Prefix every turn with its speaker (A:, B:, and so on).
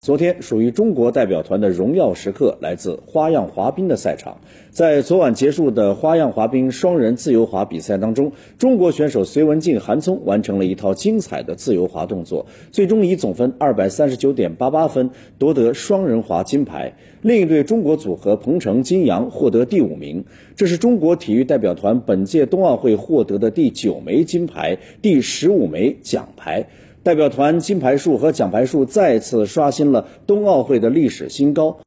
A: 昨天，属于中国代表团的荣耀时刻来自花样滑冰的赛场。在昨晚结束的花样滑冰双人自由滑比赛当中，中国选手隋文静、韩聪完成了一套精彩的自由滑动作，最终以总分二百三十九点八八分夺得双人滑金牌。另一对中国组合彭程、金阳获得第五名。这是中国体育代表团本届冬奥会获得的第九枚金牌，第十五枚奖牌。代表团金牌数和奖牌数再次刷新了冬奥会的历史新高。